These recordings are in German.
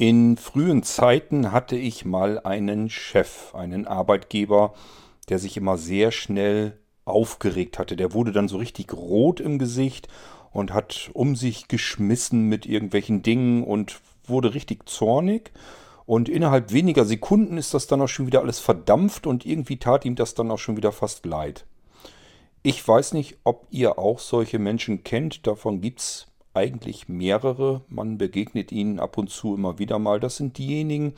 In frühen Zeiten hatte ich mal einen Chef, einen Arbeitgeber, der sich immer sehr schnell aufgeregt hatte. Der wurde dann so richtig rot im Gesicht und hat um sich geschmissen mit irgendwelchen Dingen und wurde richtig zornig. Und innerhalb weniger Sekunden ist das dann auch schon wieder alles verdampft und irgendwie tat ihm das dann auch schon wieder fast leid. Ich weiß nicht, ob ihr auch solche Menschen kennt. Davon gibt es eigentlich mehrere. Man begegnet ihnen ab und zu immer wieder mal. Das sind diejenigen,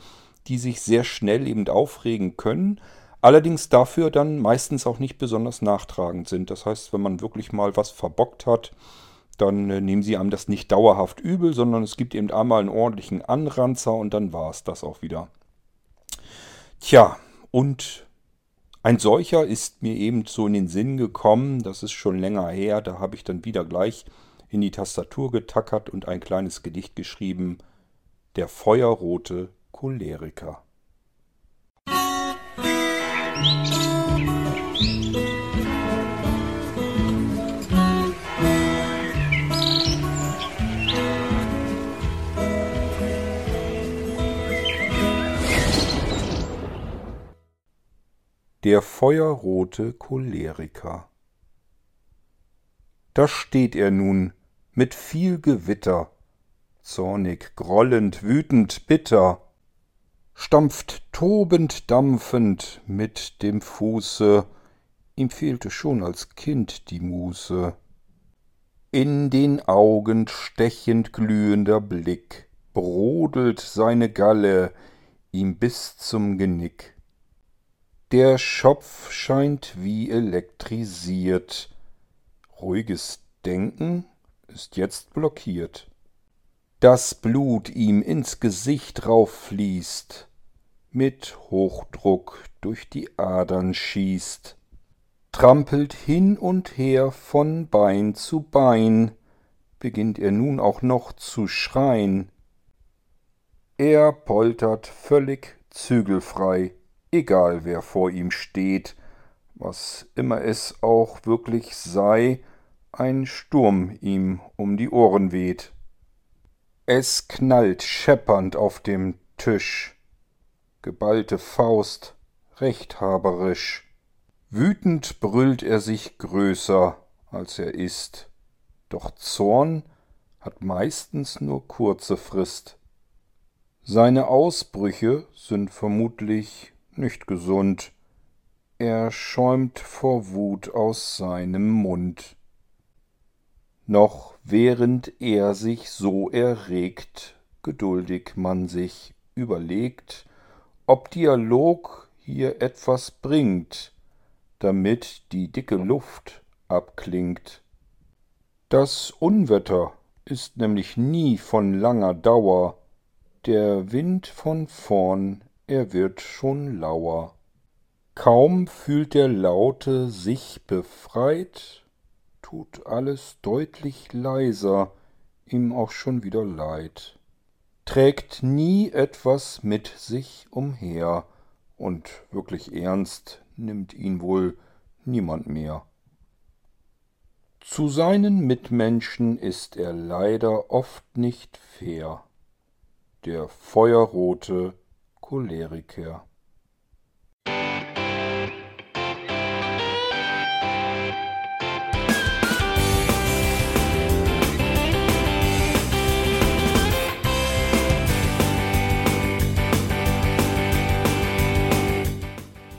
die sich sehr schnell eben aufregen können, allerdings dafür dann meistens auch nicht besonders nachtragend sind. Das heißt, wenn man wirklich mal was verbockt hat, dann äh, nehmen sie einem das nicht dauerhaft übel, sondern es gibt eben einmal einen ordentlichen Anranzer und dann war es das auch wieder. Tja, und ein solcher ist mir eben so in den Sinn gekommen, das ist schon länger her, da habe ich dann wieder gleich in die Tastatur getackert und ein kleines Gedicht geschrieben. Der feuerrote Choleriker. Der feuerrote Choleriker. Da steht er nun, mit viel Gewitter, zornig, grollend, wütend, bitter, stampft tobend, dampfend mit dem Fuße, ihm fehlte schon als Kind die Muße. In den Augen stechend glühender Blick, brodelt seine Galle ihm bis zum Genick. Der Schopf scheint wie elektrisiert, ruhiges Denken ist jetzt blockiert. Das Blut ihm ins Gesicht rauffließt, mit Hochdruck durch die Adern schießt, trampelt hin und her von Bein zu Bein, beginnt er nun auch noch zu schreien. Er poltert völlig zügelfrei, egal wer vor ihm steht, was immer es auch wirklich sei, ein Sturm ihm um die Ohren weht. Es knallt scheppernd auf dem Tisch, geballte Faust, rechthaberisch. Wütend brüllt er sich größer, als er ist, doch Zorn hat meistens nur kurze Frist. Seine Ausbrüche sind vermutlich nicht gesund, er schäumt vor Wut aus seinem Mund noch während er sich so erregt, geduldig man sich überlegt, ob Dialog hier etwas bringt, damit die dicke Luft abklingt. Das Unwetter ist nämlich nie von langer Dauer, der Wind von vorn, er wird schon lauer. Kaum fühlt der Laute sich befreit, tut alles deutlich leiser, ihm auch schon wieder leid. Trägt nie etwas mit sich umher, und wirklich ernst nimmt ihn wohl niemand mehr. Zu seinen Mitmenschen ist er leider oft nicht fair, der feuerrote Choleriker.